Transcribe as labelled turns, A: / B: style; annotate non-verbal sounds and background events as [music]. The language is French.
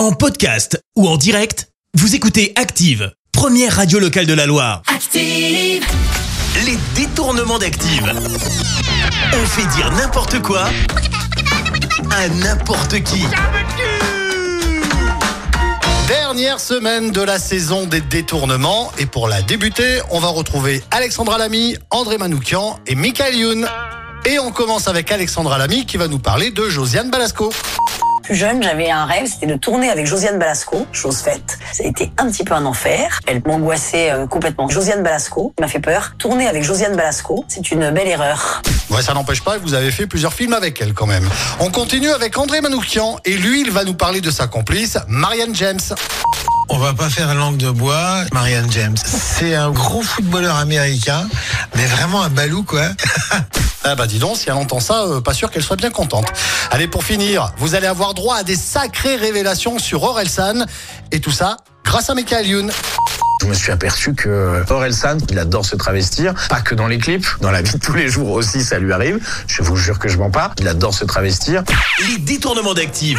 A: En podcast ou en direct, vous écoutez Active, première radio locale de la Loire.
B: Active.
A: Les détournements d'Active. On fait dire n'importe quoi à n'importe qui.
C: Dernière semaine de la saison des détournements et pour la débuter, on va retrouver Alexandra Lamy, André Manoukian et Michael Youn. Et on commence avec Alexandra Lamy qui va nous parler de Josiane Balasco.
D: Plus jeune, j'avais un rêve, c'était de tourner avec Josiane Balasco, chose faite. Ça a été un petit peu un enfer. Elle m'angoissait euh, complètement. Josiane Balasco m'a fait peur. Tourner avec Josiane Balasco, c'est une belle erreur.
C: Ouais, ça n'empêche pas, vous avez fait plusieurs films avec elle quand même. On continue avec André Manoukian et lui, il va nous parler de sa complice, Marianne James.
E: On va pas faire langue de bois, Marianne James. C'est un gros footballeur américain, mais vraiment un balou quoi. [laughs]
C: Ah bah dis donc, si elle entend ça, euh, pas sûr qu'elle soit bien contente. Allez, pour finir, vous allez avoir droit à des sacrées révélations sur Orelsan. Et tout ça, grâce à Michael Youn.
F: Je me suis aperçu que Orelsan, il adore se travestir, pas que dans les clips, dans la vie de tous les jours aussi, ça lui arrive. Je vous jure que je mens pas. Il adore se travestir.
A: Les détournements d'Active.